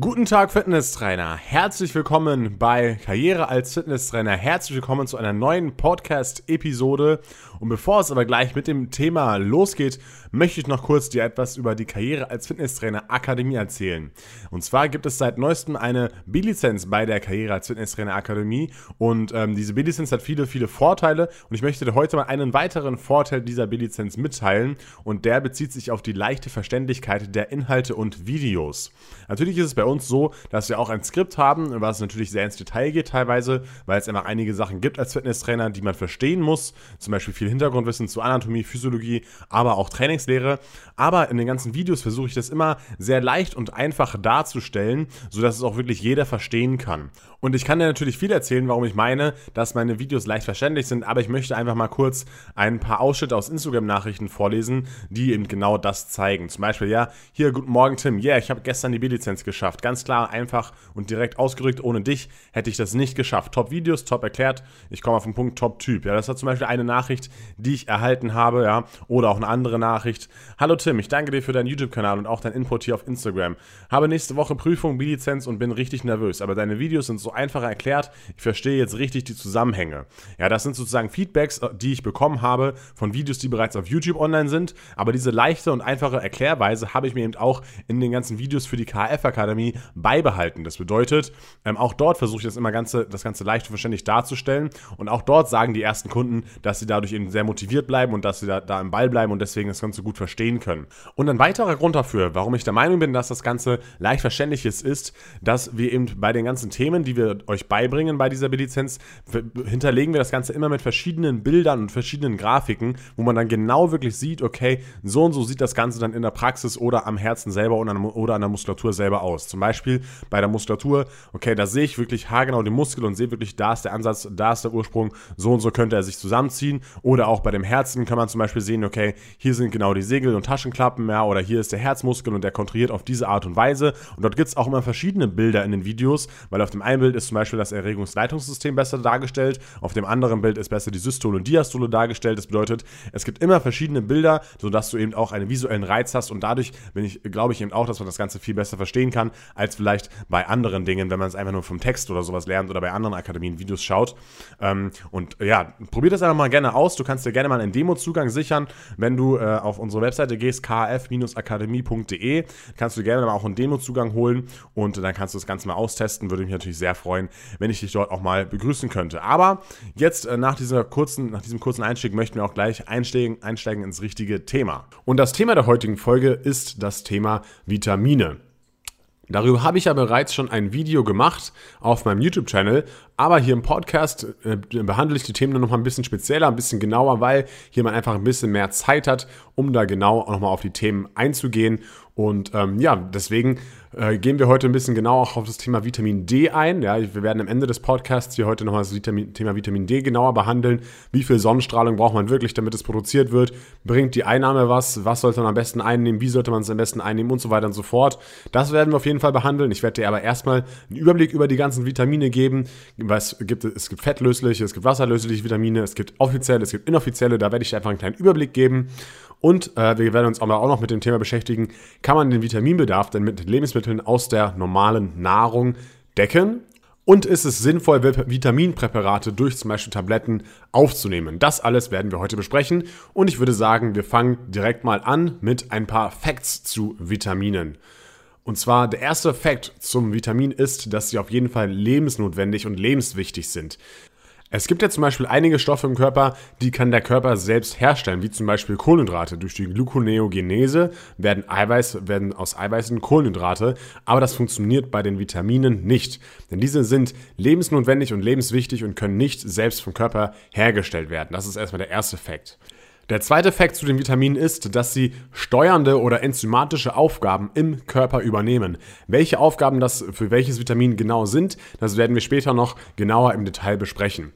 Guten Tag, Fitnesstrainer. Herzlich willkommen bei Karriere als Fitnesstrainer. Herzlich willkommen zu einer neuen Podcast-Episode. Und bevor es aber gleich mit dem Thema losgeht, möchte ich noch kurz dir etwas über die Karriere als Fitnesstrainer Akademie erzählen. Und zwar gibt es seit neuestem eine B-Lizenz bei der Karriere als Fitnesstrainer Akademie. Und ähm, diese B-Lizenz hat viele, viele Vorteile. Und ich möchte dir heute mal einen weiteren Vorteil dieser B-Lizenz mitteilen. Und der bezieht sich auf die leichte Verständlichkeit der Inhalte und Videos. Natürlich ist es bei bei uns so, dass wir auch ein Skript haben, was natürlich sehr ins Detail geht teilweise, weil es einfach einige Sachen gibt als Fitnesstrainer, die man verstehen muss. Zum Beispiel viel Hintergrundwissen zu Anatomie, Physiologie, aber auch Trainingslehre. Aber in den ganzen Videos versuche ich das immer sehr leicht und einfach darzustellen, sodass es auch wirklich jeder verstehen kann. Und ich kann dir natürlich viel erzählen, warum ich meine, dass meine Videos leicht verständlich sind, aber ich möchte einfach mal kurz ein paar Ausschnitte aus Instagram-Nachrichten vorlesen, die eben genau das zeigen. Zum Beispiel, ja, hier, guten Morgen Tim, yeah, ich habe gestern die B-Lizenz geschafft geschafft. Ganz klar, einfach und direkt ausgerückt. Ohne dich hätte ich das nicht geschafft. Top-Videos, top erklärt. Ich komme auf den Punkt Top-Typ. Ja, das war zum Beispiel eine Nachricht, die ich erhalten habe, ja. Oder auch eine andere Nachricht. Hallo Tim, ich danke dir für deinen YouTube-Kanal und auch dein Input hier auf Instagram. Habe nächste Woche Prüfung, B-Lizenz und bin richtig nervös. Aber deine Videos sind so einfach erklärt. Ich verstehe jetzt richtig die Zusammenhänge. Ja, das sind sozusagen Feedbacks, die ich bekommen habe von Videos, die bereits auf YouTube online sind. Aber diese leichte und einfache Erklärweise habe ich mir eben auch in den ganzen Videos für die KF-Akademie Akademie beibehalten. Das bedeutet, ähm, auch dort versuche ich das immer ganze, das Ganze leicht und verständlich darzustellen. Und auch dort sagen die ersten Kunden, dass sie dadurch eben sehr motiviert bleiben und dass sie da, da im Ball bleiben und deswegen das Ganze gut verstehen können. Und ein weiterer Grund dafür, warum ich der Meinung bin, dass das Ganze leicht verständlich ist, ist, dass wir eben bei den ganzen Themen, die wir euch beibringen bei dieser B-Lizenz, hinterlegen wir das Ganze immer mit verschiedenen Bildern und verschiedenen Grafiken, wo man dann genau wirklich sieht, okay, so und so sieht das Ganze dann in der Praxis oder am Herzen selber oder an der Muskulatur selber aus. Zum Beispiel bei der Muskulatur, okay, da sehe ich wirklich haargenau den Muskel und sehe wirklich, da ist der Ansatz, da ist der Ursprung, so und so könnte er sich zusammenziehen. Oder auch bei dem Herzen kann man zum Beispiel sehen, okay, hier sind genau die Segel- und Taschenklappen, ja, oder hier ist der Herzmuskel und der kontrahiert auf diese Art und Weise. Und dort gibt es auch immer verschiedene Bilder in den Videos, weil auf dem einen Bild ist zum Beispiel das Erregungsleitungssystem besser dargestellt, auf dem anderen Bild ist besser die Systole und Diastole dargestellt. Das bedeutet, es gibt immer verschiedene Bilder, sodass du eben auch einen visuellen Reiz hast und dadurch bin ich, glaube ich eben auch, dass man das Ganze viel besser verstehen kann, als vielleicht bei anderen Dingen, wenn man es einfach nur vom Text oder sowas lernt oder bei anderen Akademien Videos schaut. Ähm, und ja, probier das einfach mal gerne aus. Du kannst dir gerne mal einen Demo-Zugang sichern, wenn du äh, auf unsere Webseite gehst, kf-akademie.de. Kannst du gerne mal auch einen Demo-Zugang holen und dann kannst du das Ganze mal austesten. Würde mich natürlich sehr freuen, wenn ich dich dort auch mal begrüßen könnte. Aber jetzt äh, nach, dieser kurzen, nach diesem kurzen Einstieg möchten wir auch gleich einsteigen, einsteigen ins richtige Thema. Und das Thema der heutigen Folge ist das Thema Vitamine. Darüber habe ich ja bereits schon ein Video gemacht auf meinem YouTube-Channel, aber hier im Podcast äh, behandle ich die Themen noch mal ein bisschen spezieller, ein bisschen genauer, weil hier man einfach ein bisschen mehr Zeit hat, um da genau nochmal auf die Themen einzugehen. Und ähm, ja, deswegen äh, gehen wir heute ein bisschen genauer auch auf das Thema Vitamin D ein. Ja, wir werden am Ende des Podcasts hier heute nochmal das Vitamin, Thema Vitamin D genauer behandeln. Wie viel Sonnenstrahlung braucht man wirklich, damit es produziert wird? Bringt die Einnahme was? Was sollte man am besten einnehmen? Wie sollte man es am besten einnehmen? Und so weiter und so fort. Das werden wir auf jeden Fall behandeln. Ich werde dir aber erstmal einen Überblick über die ganzen Vitamine geben. Was gibt es? Es gibt fettlösliche, es gibt wasserlösliche Vitamine, es gibt offizielle, es gibt inoffizielle. Da werde ich dir einfach einen kleinen Überblick geben. Und äh, wir werden uns aber auch noch mit dem Thema beschäftigen, kann man den Vitaminbedarf denn mit Lebensmitteln aus der normalen Nahrung decken? Und ist es sinnvoll, Vitaminpräparate durch zum Beispiel Tabletten aufzunehmen? Das alles werden wir heute besprechen. Und ich würde sagen, wir fangen direkt mal an mit ein paar Facts zu Vitaminen. Und zwar der erste Fakt zum Vitamin ist, dass sie auf jeden Fall lebensnotwendig und lebenswichtig sind. Es gibt ja zum Beispiel einige Stoffe im Körper, die kann der Körper selbst herstellen, wie zum Beispiel Kohlenhydrate. Durch die Gluconeogenese werden, Eiweiß, werden aus Eiweißen Kohlenhydrate, aber das funktioniert bei den Vitaminen nicht. Denn diese sind lebensnotwendig und lebenswichtig und können nicht selbst vom Körper hergestellt werden. Das ist erstmal der erste Fakt. Der zweite Fakt zu den Vitaminen ist, dass sie steuernde oder enzymatische Aufgaben im Körper übernehmen. Welche Aufgaben das für welches Vitamin genau sind, das werden wir später noch genauer im Detail besprechen.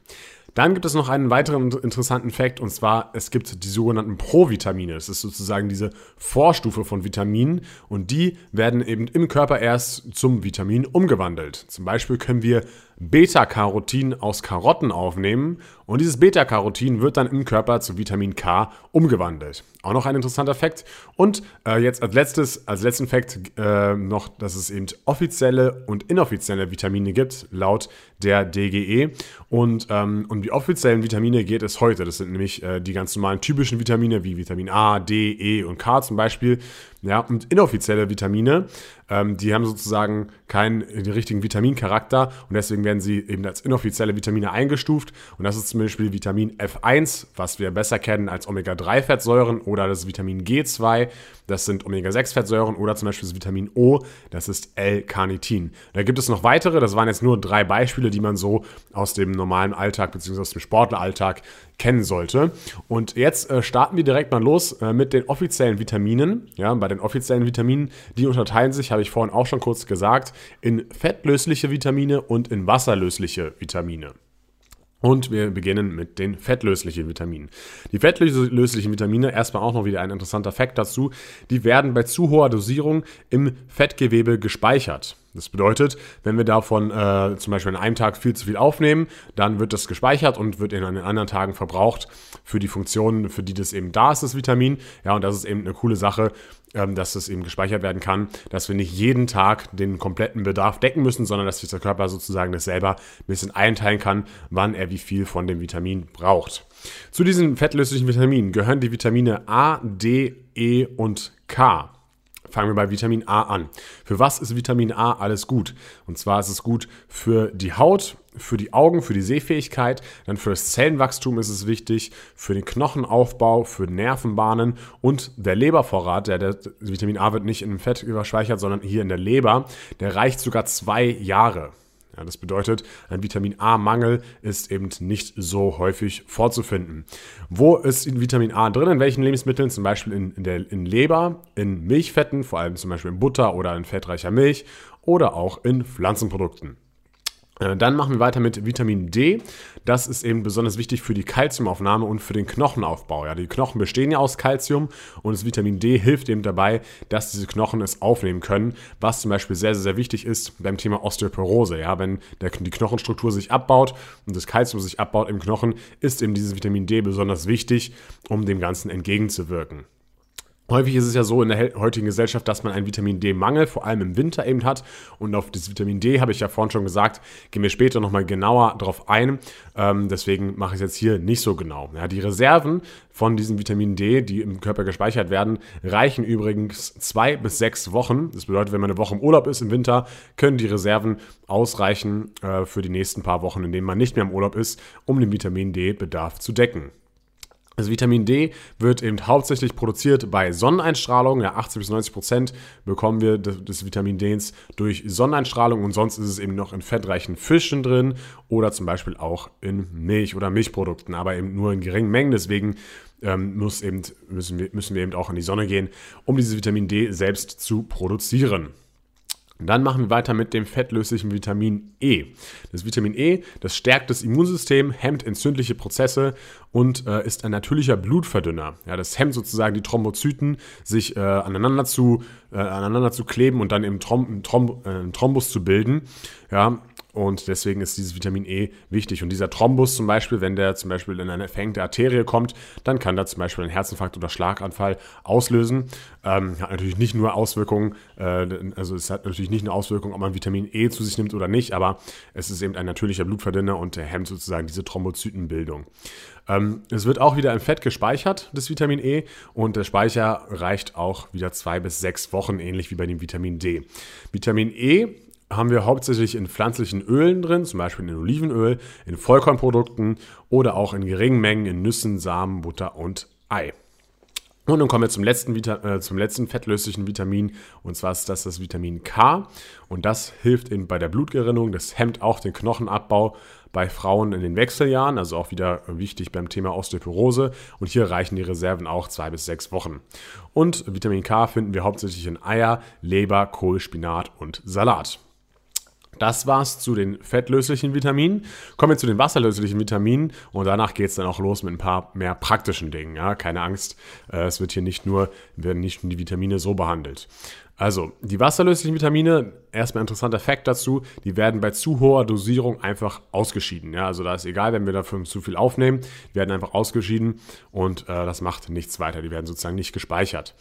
Dann gibt es noch einen weiteren interessanten Fakt und zwar, es gibt die sogenannten Provitamine. Das ist sozusagen diese Vorstufe von Vitaminen und die werden eben im Körper erst zum Vitamin umgewandelt. Zum Beispiel können wir Beta-Carotin aus Karotten aufnehmen und dieses Beta-Carotin wird dann im Körper zu Vitamin K umgewandelt. Auch noch ein interessanter Fakt. Und äh, jetzt als letztes, als letzten Fakt äh, noch, dass es eben offizielle und inoffizielle Vitamine gibt, laut der DGE. Und ähm, um die offiziellen Vitamine geht es heute. Das sind nämlich äh, die ganz normalen typischen Vitamine wie Vitamin A, D, E und K zum Beispiel. Ja, und inoffizielle Vitamine, ähm, die haben sozusagen keinen richtigen Vitamincharakter und deswegen werden sie eben als inoffizielle Vitamine eingestuft. Und das ist zum Beispiel Vitamin F1, was wir besser kennen als Omega-3-Fettsäuren oder das Vitamin G2, das sind Omega-6-Fettsäuren oder zum Beispiel das Vitamin O, das ist L-Carnitin. Da gibt es noch weitere, das waren jetzt nur drei Beispiele, die man so aus dem normalen Alltag bzw. aus dem Sportleralltag kennen sollte. Und jetzt äh, starten wir direkt mal los äh, mit den offiziellen Vitaminen. Ja, bei den offiziellen Vitaminen, die unterteilen sich, habe ich vorhin auch schon kurz gesagt, in fettlösliche Vitamine und in wasserlösliche Vitamine. Und wir beginnen mit den fettlöslichen Vitaminen. Die fettlöslichen Vitamine, erstmal auch noch wieder ein interessanter Fakt dazu, die werden bei zu hoher Dosierung im Fettgewebe gespeichert. Das bedeutet, wenn wir davon äh, zum Beispiel an einem Tag viel zu viel aufnehmen, dann wird das gespeichert und wird in den anderen Tagen verbraucht für die Funktionen, für die das eben da ist, das Vitamin. Ja, und das ist eben eine coole Sache, ähm, dass das eben gespeichert werden kann, dass wir nicht jeden Tag den kompletten Bedarf decken müssen, sondern dass sich der Körper sozusagen das selber ein bisschen einteilen kann, wann er wie viel von dem Vitamin braucht. Zu diesen fettlöslichen Vitaminen gehören die Vitamine A, D, E und K. Fangen wir bei Vitamin A an. Für was ist Vitamin A alles gut? Und zwar ist es gut für die Haut, für die Augen, für die Sehfähigkeit, dann für das Zellenwachstum ist es wichtig, für den Knochenaufbau, für Nervenbahnen und der Lebervorrat, der, der Vitamin A wird nicht in Fett überspeichert, sondern hier in der Leber, der reicht sogar zwei Jahre. Ja, das bedeutet, ein Vitamin A-Mangel ist eben nicht so häufig vorzufinden. Wo ist Vitamin A drin? In welchen Lebensmitteln? Zum Beispiel in, in, der, in Leber, in Milchfetten, vor allem zum Beispiel in Butter oder in fettreicher Milch oder auch in Pflanzenprodukten. Äh, dann machen wir weiter mit Vitamin D. Das ist eben besonders wichtig für die Kalziumaufnahme und für den Knochenaufbau. Ja, die Knochen bestehen ja aus Kalzium und das Vitamin D hilft eben dabei, dass diese Knochen es aufnehmen können, was zum Beispiel sehr, sehr, sehr wichtig ist beim Thema Osteoporose. Ja, wenn der, die Knochenstruktur sich abbaut und das Kalzium sich abbaut im Knochen, ist eben dieses Vitamin D besonders wichtig, um dem Ganzen entgegenzuwirken. Häufig ist es ja so in der heutigen Gesellschaft, dass man einen Vitamin D-Mangel, vor allem im Winter eben hat. Und auf das Vitamin D, habe ich ja vorhin schon gesagt, gehen wir später nochmal genauer drauf ein. Ähm, deswegen mache ich es jetzt hier nicht so genau. Ja, die Reserven von diesem Vitamin D, die im Körper gespeichert werden, reichen übrigens zwei bis sechs Wochen. Das bedeutet, wenn man eine Woche im Urlaub ist im Winter, können die Reserven ausreichen äh, für die nächsten paar Wochen, in denen man nicht mehr im Urlaub ist, um den Vitamin D-Bedarf zu decken. Das Vitamin D wird eben hauptsächlich produziert bei Sonneneinstrahlung. Ja, 80 bis 90 Prozent bekommen wir des, Vitamin Ds durch Sonneneinstrahlung und sonst ist es eben noch in fettreichen Fischen drin oder zum Beispiel auch in Milch oder Milchprodukten, aber eben nur in geringen Mengen. Deswegen ähm, muss eben, müssen, wir, müssen wir eben auch in die Sonne gehen, um dieses Vitamin D selbst zu produzieren. Dann machen wir weiter mit dem fettlöslichen Vitamin E. Das Vitamin E, das stärkt das Immunsystem, hemmt entzündliche Prozesse und äh, ist ein natürlicher Blutverdünner. Ja, das hemmt sozusagen die Thrombozyten, sich äh, aneinander, zu, äh, aneinander zu kleben und dann eben Throm Throm äh, Thrombus zu bilden. Ja, und deswegen ist dieses Vitamin E wichtig. Und dieser Thrombus zum Beispiel, wenn der zum Beispiel in eine verengte Arterie kommt, dann kann da zum Beispiel einen Herzinfarkt oder Schlaganfall auslösen. Ähm, hat natürlich nicht nur Auswirkungen, äh, also es hat natürlich nicht eine Auswirkung, ob man Vitamin E zu sich nimmt oder nicht, aber es ist eben ein natürlicher Blutverdünner und hemmt sozusagen diese Thrombozytenbildung. Ähm, es wird auch wieder im Fett gespeichert, das Vitamin E, und der Speicher reicht auch wieder zwei bis sechs Wochen, ähnlich wie bei dem Vitamin D. Vitamin E haben wir hauptsächlich in pflanzlichen Ölen drin, zum Beispiel in Olivenöl, in Vollkornprodukten oder auch in geringen Mengen in Nüssen, Samen, Butter und Ei. Und dann kommen wir zum letzten, äh, zum letzten fettlöslichen Vitamin und zwar ist das das Vitamin K und das hilft eben bei der Blutgerinnung, das hemmt auch den Knochenabbau bei Frauen in den Wechseljahren, also auch wieder wichtig beim Thema Osteoporose und hier reichen die Reserven auch zwei bis sechs Wochen. Und Vitamin K finden wir hauptsächlich in Eier, Leber, Kohl, Spinat und Salat. Das war's zu den fettlöslichen Vitaminen. Kommen wir zu den wasserlöslichen Vitaminen und danach geht's dann auch los mit ein paar mehr praktischen Dingen. Ja, keine Angst, äh, es wird hier nicht nur, werden nicht nur die Vitamine so behandelt. Also, die wasserlöslichen Vitamine, erstmal interessanter Fakt dazu, die werden bei zu hoher Dosierung einfach ausgeschieden. Ja, also da ist egal, wenn wir dafür zu viel aufnehmen, werden einfach ausgeschieden und äh, das macht nichts weiter. Die werden sozusagen nicht gespeichert.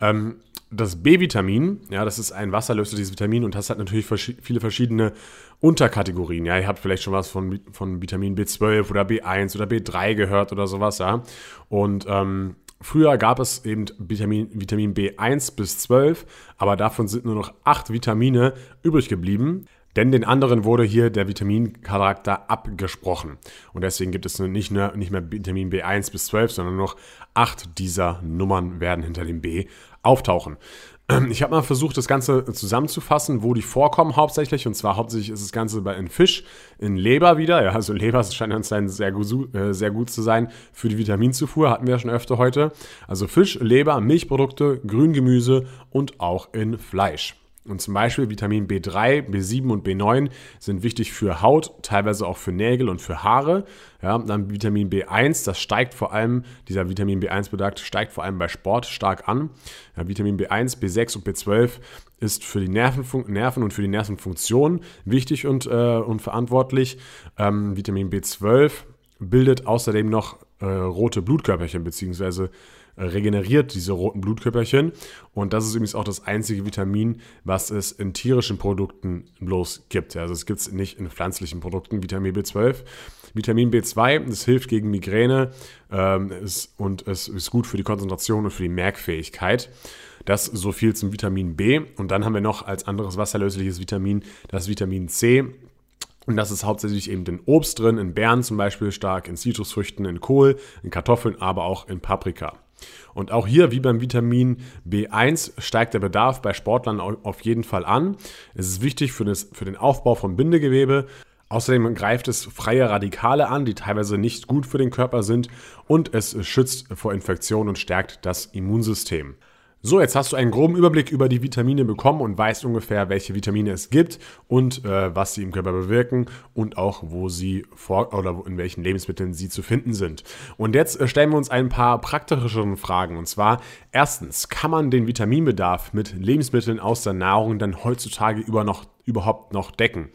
Ähm, das B-Vitamin, ja, das ist ein wasserlösliches Vitamin und das hat natürlich viele verschiedene Unterkategorien. Ja, ihr habt vielleicht schon was von, von Vitamin B12 oder B1 oder B3 gehört oder sowas, ja. Und ähm, Früher gab es eben Vitamin, Vitamin B1 bis 12, aber davon sind nur noch 8 Vitamine übrig geblieben. Denn den anderen wurde hier der Vitamincharakter abgesprochen. Und deswegen gibt es nicht, nur, nicht mehr Vitamin B1 bis 12, sondern nur noch 8 dieser Nummern werden hinter dem B auftauchen. Ich habe mal versucht, das Ganze zusammenzufassen, wo die vorkommen hauptsächlich. Und zwar hauptsächlich ist das Ganze bei in Fisch, in Leber wieder. Ja, also Leber scheint anscheinend sehr, äh, sehr gut zu sein für die Vitaminzufuhr, hatten wir ja schon öfter heute. Also Fisch, Leber, Milchprodukte, Grüngemüse und auch in Fleisch. Und zum Beispiel Vitamin B3, B7 und B9 sind wichtig für Haut, teilweise auch für Nägel und für Haare. Ja, dann Vitamin B1, das steigt vor allem, dieser Vitamin B1-Bedarf steigt vor allem bei Sport stark an. Ja, Vitamin B1, B6 und B12 ist für die Nervenfun Nerven und für die Nervenfunktion wichtig und, äh, und verantwortlich. Ähm, Vitamin B12 bildet außerdem noch äh, rote Blutkörperchen beziehungsweise regeneriert diese roten Blutkörperchen. Und das ist übrigens auch das einzige Vitamin, was es in tierischen Produkten bloß gibt. Also es gibt es nicht in pflanzlichen Produkten, Vitamin B12. Vitamin B2, das hilft gegen Migräne ähm, ist, und es ist gut für die Konzentration und für die Merkfähigkeit. Das so viel zum Vitamin B. Und dann haben wir noch als anderes wasserlösliches Vitamin das Vitamin C. Und das ist hauptsächlich eben in Obst drin, in Beeren zum Beispiel stark, in Zitrusfrüchten, in Kohl, in Kartoffeln, aber auch in Paprika. Und auch hier, wie beim Vitamin B1, steigt der Bedarf bei Sportlern auf jeden Fall an. Es ist wichtig für, das, für den Aufbau von Bindegewebe. Außerdem greift es freie Radikale an, die teilweise nicht gut für den Körper sind. Und es schützt vor Infektionen und stärkt das Immunsystem. So, jetzt hast du einen groben Überblick über die Vitamine bekommen und weißt ungefähr, welche Vitamine es gibt und äh, was sie im Körper bewirken und auch, wo sie vor oder in welchen Lebensmitteln sie zu finden sind. Und jetzt äh, stellen wir uns ein paar praktischere Fragen. Und zwar, erstens, kann man den Vitaminbedarf mit Lebensmitteln aus der Nahrung dann heutzutage über noch, überhaupt noch decken?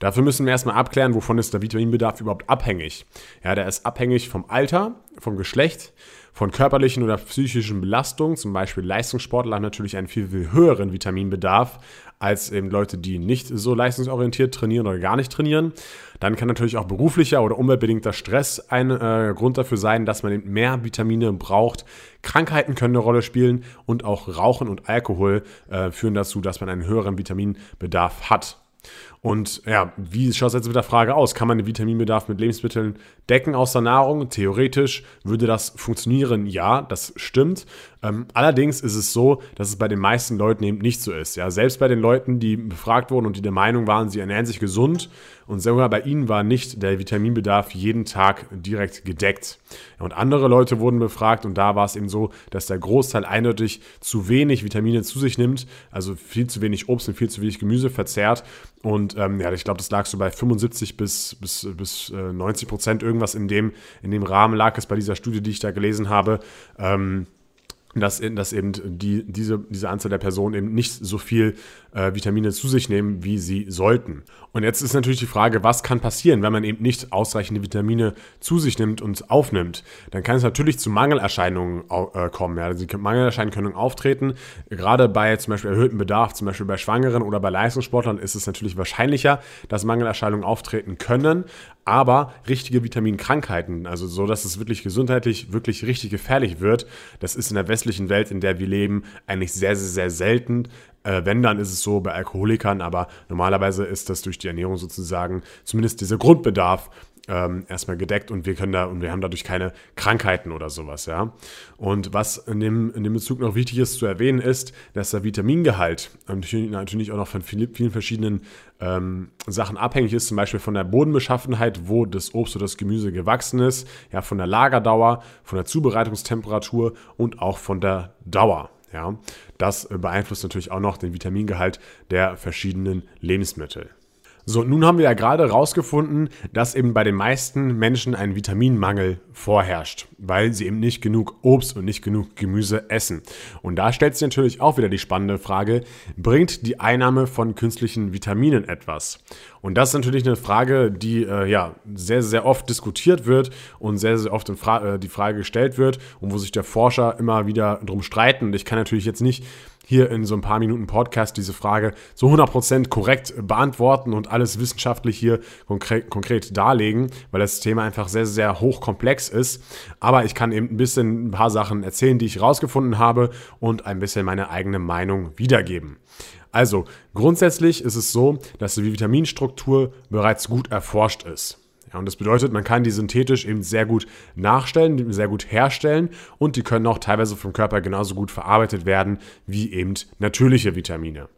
Dafür müssen wir erstmal abklären, wovon ist der Vitaminbedarf überhaupt abhängig. Ja, der ist abhängig vom Alter, vom Geschlecht, von körperlichen oder psychischen Belastungen, zum Beispiel Leistungssportler haben natürlich einen viel, viel höheren Vitaminbedarf als eben Leute, die nicht so leistungsorientiert trainieren oder gar nicht trainieren. Dann kann natürlich auch beruflicher oder umweltbedingter Stress ein äh, Grund dafür sein, dass man eben mehr Vitamine braucht. Krankheiten können eine Rolle spielen und auch Rauchen und Alkohol äh, führen dazu, dass man einen höheren Vitaminbedarf hat. Und ja, wie schaut es jetzt mit der Frage aus? Kann man den Vitaminbedarf mit Lebensmitteln decken aus der Nahrung? Theoretisch würde das funktionieren, ja, das stimmt. Ähm, allerdings ist es so, dass es bei den meisten Leuten eben nicht so ist. Ja, selbst bei den Leuten, die befragt wurden und die der Meinung waren, sie ernähren sich gesund und sogar bei ihnen war nicht der Vitaminbedarf jeden Tag direkt gedeckt. Und andere Leute wurden befragt und da war es eben so, dass der Großteil eindeutig zu wenig Vitamine zu sich nimmt, also viel zu wenig Obst und viel zu wenig Gemüse verzehrt. Ähm, ja, ich glaube, das lag so bei 75 bis, bis, bis äh, 90 Prozent irgendwas in dem, in dem Rahmen lag es bei dieser Studie, die ich da gelesen habe. Ähm, dass, dass eben die, diese, diese Anzahl der Personen eben nicht so viel äh, Vitamine zu sich nehmen, wie sie sollten. Und jetzt ist natürlich die Frage, was kann passieren, wenn man eben nicht ausreichende Vitamine zu sich nimmt und aufnimmt? Dann kann es natürlich zu Mangelerscheinungen äh, kommen. Ja. Also Mangelerscheinungen können auftreten. Gerade bei zum Beispiel erhöhtem Bedarf, zum Beispiel bei Schwangeren oder bei Leistungssportlern, ist es natürlich wahrscheinlicher, dass Mangelerscheinungen auftreten können. Aber richtige Vitaminkrankheiten, also so, dass es wirklich gesundheitlich wirklich richtig gefährlich wird, das ist in der westlichen Welt, in der wir leben, eigentlich sehr, sehr, sehr selten. Äh, wenn, dann ist es so bei Alkoholikern, aber normalerweise ist das durch die Ernährung sozusagen zumindest dieser Grundbedarf ähm, erstmal gedeckt und wir können da und wir haben dadurch keine Krankheiten oder sowas, ja. Und was in dem, in dem Bezug noch wichtig ist zu erwähnen, ist, dass der Vitamingehalt natürlich auch noch von vielen, verschiedenen ähm, Sachen abhängig ist, zum Beispiel von der Bodenbeschaffenheit, wo das Obst oder das Gemüse gewachsen ist, ja, von der Lagerdauer, von der Zubereitungstemperatur und auch von der Dauer. Ja, das beeinflusst natürlich auch noch den Vitamingehalt der verschiedenen Lebensmittel. So, nun haben wir ja gerade herausgefunden, dass eben bei den meisten Menschen ein Vitaminmangel vorherrscht, weil sie eben nicht genug Obst und nicht genug Gemüse essen. Und da stellt sich natürlich auch wieder die spannende Frage, bringt die Einnahme von künstlichen Vitaminen etwas? Und das ist natürlich eine Frage, die äh, ja sehr, sehr oft diskutiert wird und sehr, sehr oft Fra äh, die Frage gestellt wird und wo sich der Forscher immer wieder drum streiten. Und ich kann natürlich jetzt nicht hier in so ein paar Minuten Podcast diese Frage so 100% korrekt beantworten und alles wissenschaftlich hier konkret, konkret darlegen, weil das Thema einfach sehr, sehr hochkomplex ist. Aber ich kann eben ein bisschen ein paar Sachen erzählen, die ich rausgefunden habe und ein bisschen meine eigene Meinung wiedergeben. Also, grundsätzlich ist es so, dass die Vitaminstruktur bereits gut erforscht ist. Ja, und das bedeutet, man kann die synthetisch eben sehr gut nachstellen, sehr gut herstellen und die können auch teilweise vom Körper genauso gut verarbeitet werden wie eben natürliche Vitamine.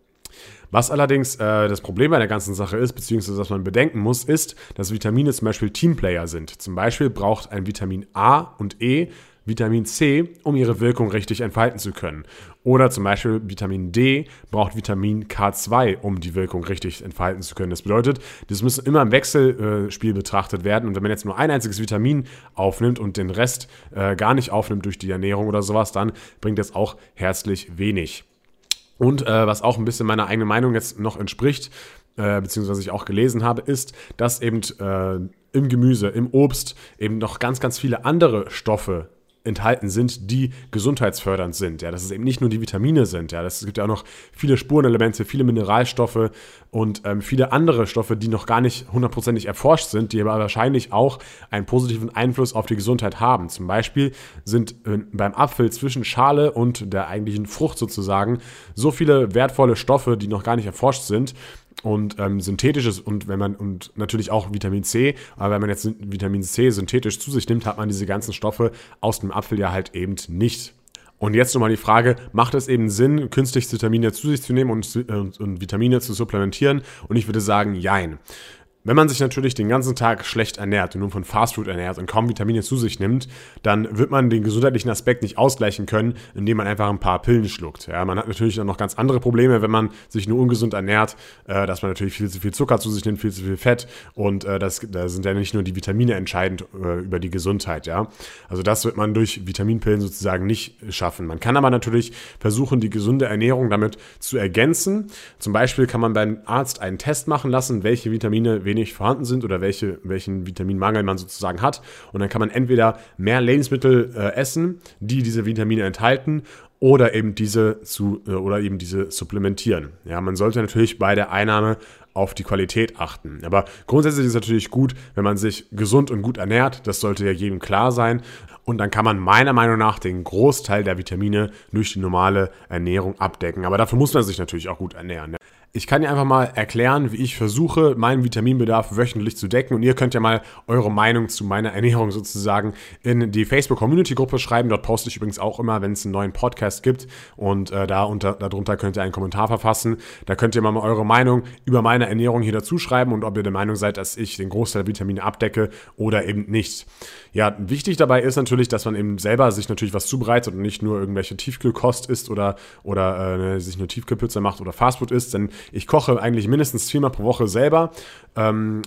Was allerdings äh, das Problem bei der ganzen Sache ist, beziehungsweise was man bedenken muss, ist, dass Vitamine zum Beispiel Teamplayer sind. Zum Beispiel braucht ein Vitamin A und E Vitamin C, um ihre Wirkung richtig entfalten zu können. Oder zum Beispiel Vitamin D braucht Vitamin K2, um die Wirkung richtig entfalten zu können. Das bedeutet, das müssen immer im Wechselspiel betrachtet werden. Und wenn man jetzt nur ein einziges Vitamin aufnimmt und den Rest äh, gar nicht aufnimmt durch die Ernährung oder sowas, dann bringt das auch herzlich wenig. Und äh, was auch ein bisschen meiner eigenen Meinung jetzt noch entspricht, äh, beziehungsweise ich auch gelesen habe, ist, dass eben äh, im Gemüse, im Obst eben noch ganz, ganz viele andere Stoffe enthalten sind, die gesundheitsfördernd sind. Ja, dass es eben nicht nur die Vitamine sind. Ja, es gibt ja auch noch viele Spurenelemente, viele Mineralstoffe und ähm, viele andere Stoffe, die noch gar nicht hundertprozentig erforscht sind, die aber wahrscheinlich auch einen positiven Einfluss auf die Gesundheit haben. Zum Beispiel sind äh, beim Apfel zwischen Schale und der eigentlichen Frucht sozusagen so viele wertvolle Stoffe, die noch gar nicht erforscht sind, und ähm, synthetisches und wenn man und natürlich auch Vitamin C, aber wenn man jetzt Vitamin C synthetisch zu sich nimmt, hat man diese ganzen Stoffe aus dem Apfel ja halt eben nicht. Und jetzt nochmal die Frage, macht es eben Sinn, künstlich Vitamine zu sich zu nehmen und, und, und Vitamine zu supplementieren? Und ich würde sagen, jein. Wenn man sich natürlich den ganzen Tag schlecht ernährt und nur von Fastfood ernährt und kaum Vitamine zu sich nimmt, dann wird man den gesundheitlichen Aspekt nicht ausgleichen können, indem man einfach ein paar Pillen schluckt. Ja, man hat natürlich dann noch ganz andere Probleme, wenn man sich nur ungesund ernährt, äh, dass man natürlich viel zu viel Zucker zu sich nimmt, viel zu viel Fett und äh, das, da sind ja nicht nur die Vitamine entscheidend äh, über die Gesundheit. Ja, also das wird man durch Vitaminpillen sozusagen nicht schaffen. Man kann aber natürlich versuchen, die gesunde Ernährung damit zu ergänzen. Zum Beispiel kann man beim Arzt einen Test machen lassen, welche Vitamine wenig vorhanden sind oder welche, welchen Vitaminmangel man sozusagen hat. Und dann kann man entweder mehr Lebensmittel äh, essen, die diese Vitamine enthalten, oder eben diese zu äh, oder eben diese supplementieren. Ja, man sollte natürlich bei der Einnahme auf die Qualität achten. Aber grundsätzlich ist es natürlich gut, wenn man sich gesund und gut ernährt. Das sollte ja jedem klar sein. Und dann kann man meiner Meinung nach den Großteil der Vitamine durch die normale Ernährung abdecken. Aber dafür muss man sich natürlich auch gut ernähren. Ich kann dir einfach mal erklären, wie ich versuche, meinen Vitaminbedarf wöchentlich zu decken. Und ihr könnt ja mal eure Meinung zu meiner Ernährung sozusagen in die Facebook-Community-Gruppe schreiben. Dort poste ich übrigens auch immer, wenn es einen neuen Podcast gibt. Und äh, da unter, darunter könnt ihr einen Kommentar verfassen. Da könnt ihr mal eure Meinung über meine Ernährung hier dazu schreiben und ob ihr der Meinung seid, dass ich den Großteil der Vitamine abdecke oder eben nicht. Ja, wichtig dabei ist natürlich, dass man eben selber sich natürlich was zubereitet und nicht nur irgendwelche Tiefkühlkost isst oder, oder äh, sich nur Tiefkühlpizza macht oder Fastfood isst. Denn ich koche eigentlich mindestens viermal pro Woche selber. Ähm,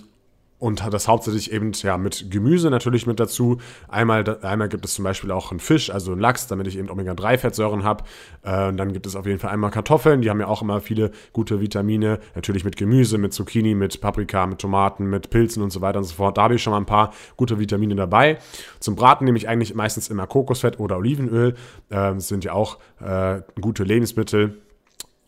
und das hauptsächlich eben ja, mit Gemüse natürlich mit dazu. Einmal, einmal gibt es zum Beispiel auch einen Fisch, also einen Lachs, damit ich eben Omega-3-Fettsäuren habe. Äh, dann gibt es auf jeden Fall einmal Kartoffeln, die haben ja auch immer viele gute Vitamine. Natürlich mit Gemüse, mit Zucchini, mit Paprika, mit Tomaten, mit Pilzen und so weiter und so fort. Da habe ich schon mal ein paar gute Vitamine dabei. Zum Braten nehme ich eigentlich meistens immer Kokosfett oder Olivenöl. Äh, das sind ja auch äh, gute Lebensmittel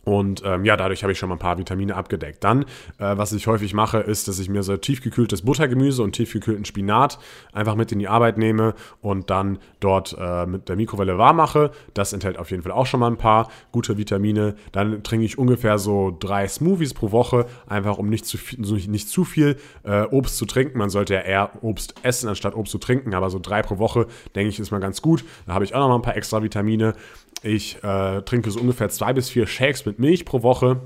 und ähm, ja, dadurch habe ich schon mal ein paar Vitamine abgedeckt. Dann, äh, was ich häufig mache, ist, dass ich mir so tiefgekühltes Buttergemüse und tiefgekühlten Spinat einfach mit in die Arbeit nehme und dann dort äh, mit der Mikrowelle warm mache. Das enthält auf jeden Fall auch schon mal ein paar gute Vitamine. Dann trinke ich ungefähr so drei Smoothies pro Woche, einfach um nicht zu viel, nicht zu viel äh, Obst zu trinken. Man sollte ja eher Obst essen, anstatt Obst zu trinken, aber so drei pro Woche, denke ich, ist mal ganz gut. Da habe ich auch noch mal ein paar extra Vitamine. Ich äh, trinke so ungefähr zwei bis vier Shakes mit Milch pro Woche.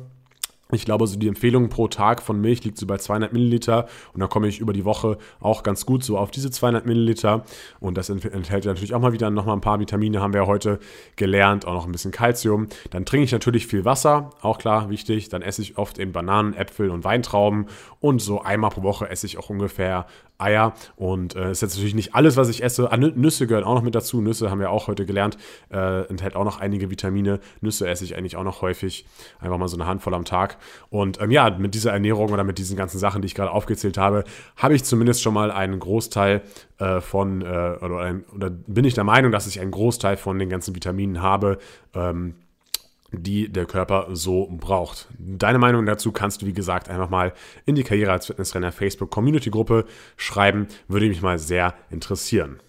Ich glaube, so die Empfehlung pro Tag von Milch liegt so bei 200 Milliliter und da komme ich über die Woche auch ganz gut so auf diese 200 Milliliter und das enthält natürlich auch mal wieder nochmal ein paar Vitamine, haben wir ja heute gelernt, auch noch ein bisschen Kalzium. Dann trinke ich natürlich viel Wasser, auch klar, wichtig. Dann esse ich oft eben Bananen, Äpfel und Weintrauben und so einmal pro Woche esse ich auch ungefähr Eier. Und äh, ist jetzt natürlich nicht alles, was ich esse. Ah, Nüsse gehören auch noch mit dazu. Nüsse haben wir auch heute gelernt, äh, enthält auch noch einige Vitamine. Nüsse esse ich eigentlich auch noch häufig. Einfach mal so eine Handvoll am Tag. Und ähm, ja, mit dieser Ernährung oder mit diesen ganzen Sachen, die ich gerade aufgezählt habe, habe ich zumindest schon mal einen Großteil äh, von, äh, oder, ein, oder, bin ich der Meinung, dass ich einen Großteil von den ganzen Vitaminen habe. Ähm, die der Körper so braucht. Deine Meinung dazu kannst du, wie gesagt, einfach mal in die Karriere als Fitnesstrainer Facebook Community Gruppe schreiben. Würde mich mal sehr interessieren.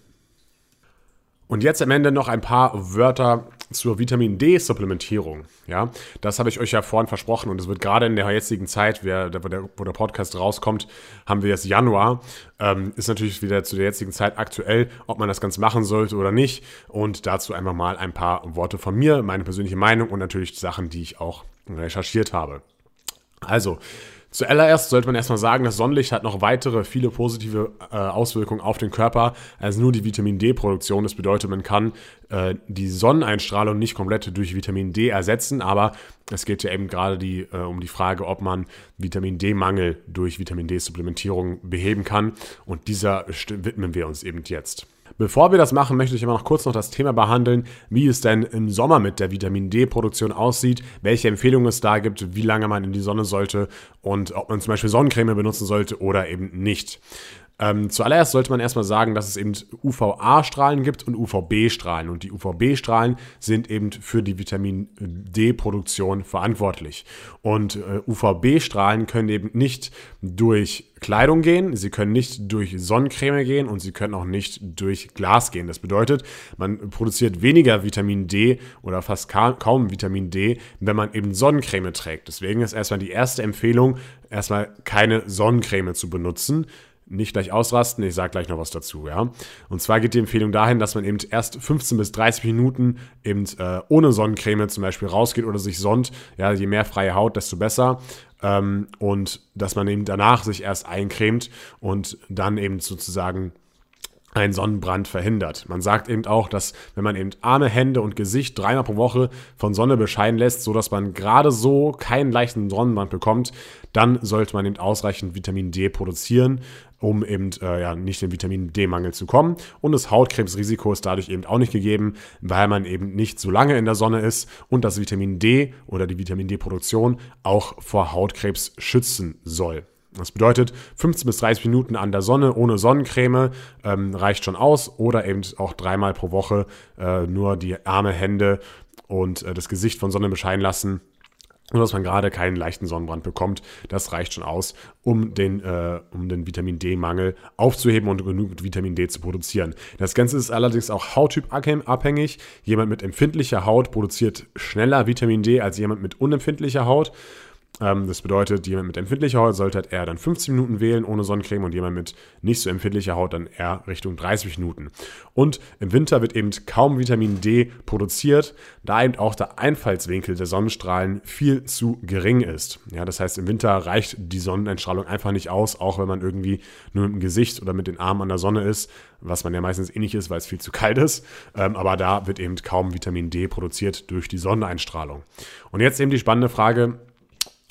Und jetzt am Ende noch ein paar Wörter zur Vitamin D-Supplementierung. Ja, das habe ich euch ja vorhin versprochen und es wird gerade in der jetzigen Zeit, wo der, Podcast rauskommt, haben wir jetzt Januar. Ähm, ist natürlich wieder zu der jetzigen Zeit aktuell, ob man das Ganze machen sollte oder nicht. Und dazu einfach mal ein paar Worte von mir, meine persönliche Meinung und natürlich Sachen, die ich auch recherchiert habe. Also, Zuallererst sollte man erstmal sagen, das Sonnenlicht hat noch weitere viele positive äh, Auswirkungen auf den Körper als nur die Vitamin D-Produktion. Das bedeutet, man kann äh, die Sonneneinstrahlung nicht komplett durch Vitamin D ersetzen, aber es geht ja eben gerade die, äh, um die Frage, ob man Vitamin D-Mangel durch Vitamin D-Supplementierung beheben kann. Und dieser widmen wir uns eben jetzt. Bevor wir das machen, möchte ich aber noch kurz noch das Thema behandeln, wie es denn im Sommer mit der Vitamin D-Produktion aussieht, welche Empfehlungen es da gibt, wie lange man in die Sonne sollte und ob man zum Beispiel Sonnencreme benutzen sollte oder eben nicht. Ähm, zuallererst sollte man erstmal sagen, dass es eben UVA-Strahlen gibt und UVB-Strahlen. Und die UVB-Strahlen sind eben für die Vitamin D-Produktion verantwortlich. Und äh, UVB-Strahlen können eben nicht durch Kleidung gehen, sie können nicht durch Sonnencreme gehen und sie können auch nicht durch Glas gehen. Das bedeutet, man produziert weniger Vitamin D oder fast kaum Vitamin D, wenn man eben Sonnencreme trägt. Deswegen ist erstmal die erste Empfehlung, erstmal keine Sonnencreme zu benutzen nicht gleich ausrasten, ich sage gleich noch was dazu, ja. Und zwar geht die Empfehlung dahin, dass man eben erst 15 bis 30 Minuten eben äh, ohne Sonnencreme zum Beispiel rausgeht oder sich sonnt. Ja, je mehr freie Haut, desto besser. Ähm, und dass man eben danach sich erst eincremt und dann eben sozusagen einen Sonnenbrand verhindert. Man sagt eben auch, dass wenn man eben Arme, Hände und Gesicht dreimal pro Woche von Sonne bescheiden lässt, so dass man gerade so keinen leichten Sonnenbrand bekommt, dann sollte man eben ausreichend Vitamin D produzieren, um eben äh, ja, nicht in Vitamin D-Mangel zu kommen. Und das Hautkrebsrisiko ist dadurch eben auch nicht gegeben, weil man eben nicht so lange in der Sonne ist und das Vitamin D oder die Vitamin D-Produktion auch vor Hautkrebs schützen soll. Das bedeutet, 15 bis 30 Minuten an der Sonne ohne Sonnencreme ähm, reicht schon aus oder eben auch dreimal pro Woche äh, nur die Arme, Hände und äh, das Gesicht von Sonne bescheiden lassen. Und dass man gerade keinen leichten Sonnenbrand bekommt, das reicht schon aus, um den, äh, um den Vitamin D-Mangel aufzuheben und genug Vitamin D zu produzieren. Das Ganze ist allerdings auch hauttypabhängig. Jemand mit empfindlicher Haut produziert schneller Vitamin D als jemand mit unempfindlicher Haut. Ähm, das bedeutet, jemand mit empfindlicher Haut sollte halt eher dann 15 Minuten wählen ohne Sonnencreme und jemand mit nicht so empfindlicher Haut dann eher Richtung 30 Minuten. Und im Winter wird eben kaum Vitamin D produziert, da eben auch der Einfallswinkel der Sonnenstrahlen viel zu gering ist. Ja, das heißt, im Winter reicht die Sonneneinstrahlung einfach nicht aus, auch wenn man irgendwie nur mit dem Gesicht oder mit den Armen an der Sonne ist, was man ja meistens eh nicht ist, weil es viel zu kalt ist. Ähm, aber da wird eben kaum Vitamin D produziert durch die Sonneneinstrahlung. Und jetzt eben die spannende Frage,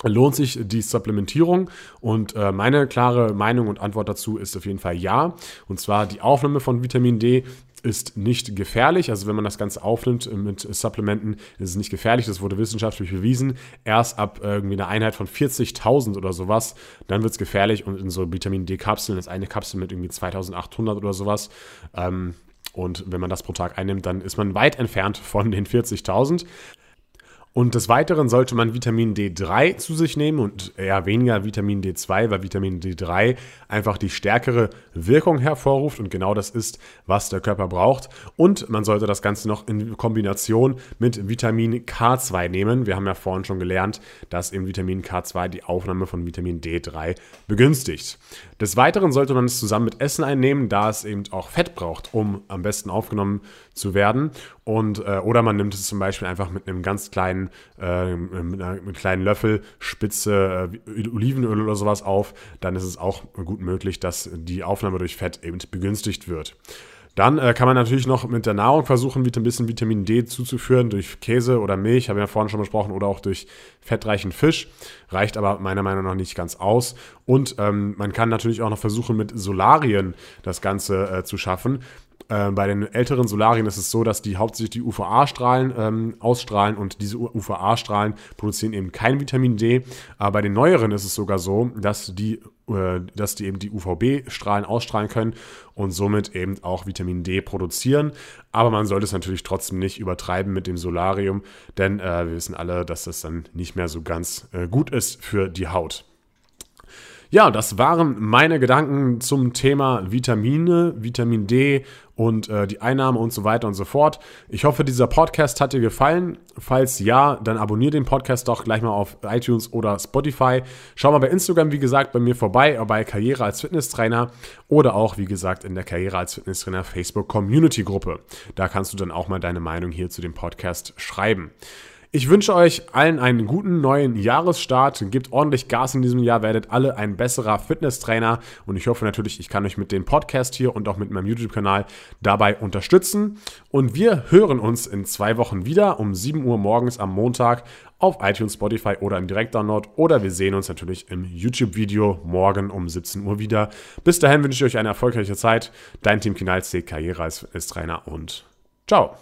lohnt sich die Supplementierung? Und äh, meine klare Meinung und Antwort dazu ist auf jeden Fall ja. Und zwar die Aufnahme von Vitamin D ist nicht gefährlich. Also wenn man das Ganze aufnimmt mit Supplementen, ist es nicht gefährlich. Das wurde wissenschaftlich bewiesen. Erst ab irgendwie einer Einheit von 40.000 oder sowas, dann wird es gefährlich. Und in so Vitamin D-Kapseln ist eine Kapsel mit irgendwie 2.800 oder sowas. Ähm, und wenn man das pro Tag einnimmt, dann ist man weit entfernt von den 40.000. Und des Weiteren sollte man Vitamin D3 zu sich nehmen und eher weniger Vitamin D2, weil Vitamin D3 einfach die stärkere Wirkung hervorruft und genau das ist, was der Körper braucht. Und man sollte das Ganze noch in Kombination mit Vitamin K2 nehmen. Wir haben ja vorhin schon gelernt, dass eben Vitamin K2 die Aufnahme von Vitamin D3 begünstigt. Des Weiteren sollte man es zusammen mit Essen einnehmen, da es eben auch Fett braucht, um am besten aufgenommen zu werden. Und, äh, oder man nimmt es zum Beispiel einfach mit einem ganz kleinen, äh, mit, einer, mit einem kleinen Löffel Spitze äh, Olivenöl oder sowas auf. Dann ist es auch gut möglich, dass die Aufnahme durch Fett eben begünstigt wird. Dann äh, kann man natürlich noch mit der Nahrung versuchen, ein bisschen Vitamin D zuzuführen durch Käse oder Milch, habe ich ja vorhin schon besprochen, oder auch durch fettreichen Fisch. Reicht aber meiner Meinung nach nicht ganz aus. Und ähm, man kann natürlich auch noch versuchen, mit Solarien das Ganze äh, zu schaffen. Äh, bei den älteren Solarien ist es so, dass die hauptsächlich die UVA-Strahlen ähm, ausstrahlen und diese UVA-Strahlen produzieren eben kein Vitamin D. Aber bei den neueren ist es sogar so, dass die, äh, dass die eben die UVB-Strahlen ausstrahlen können und somit eben auch Vitamin D produzieren. Aber man sollte es natürlich trotzdem nicht übertreiben mit dem Solarium, denn äh, wir wissen alle, dass das dann nicht mehr so ganz äh, gut ist für die Haut. Ja, das waren meine Gedanken zum Thema Vitamine, Vitamin D und äh, die Einnahme und so weiter und so fort. Ich hoffe, dieser Podcast hat dir gefallen. Falls ja, dann abonniere den Podcast doch gleich mal auf iTunes oder Spotify. Schau mal bei Instagram, wie gesagt, bei mir vorbei, bei Karriere als Fitnesstrainer oder auch, wie gesagt, in der Karriere als Fitnesstrainer Facebook Community Gruppe. Da kannst du dann auch mal deine Meinung hier zu dem Podcast schreiben. Ich wünsche euch allen einen guten neuen Jahresstart. Gebt ordentlich Gas in diesem Jahr, werdet alle ein besserer Fitnesstrainer. Und ich hoffe natürlich, ich kann euch mit dem Podcast hier und auch mit meinem YouTube-Kanal dabei unterstützen. Und wir hören uns in zwei Wochen wieder um 7 Uhr morgens am Montag auf iTunes, Spotify oder im Direktdownload. Oder wir sehen uns natürlich im YouTube-Video morgen um 17 Uhr wieder. Bis dahin wünsche ich euch eine erfolgreiche Zeit. Dein Team Kinalsee, Karriere als Fitnesstrainer und ciao.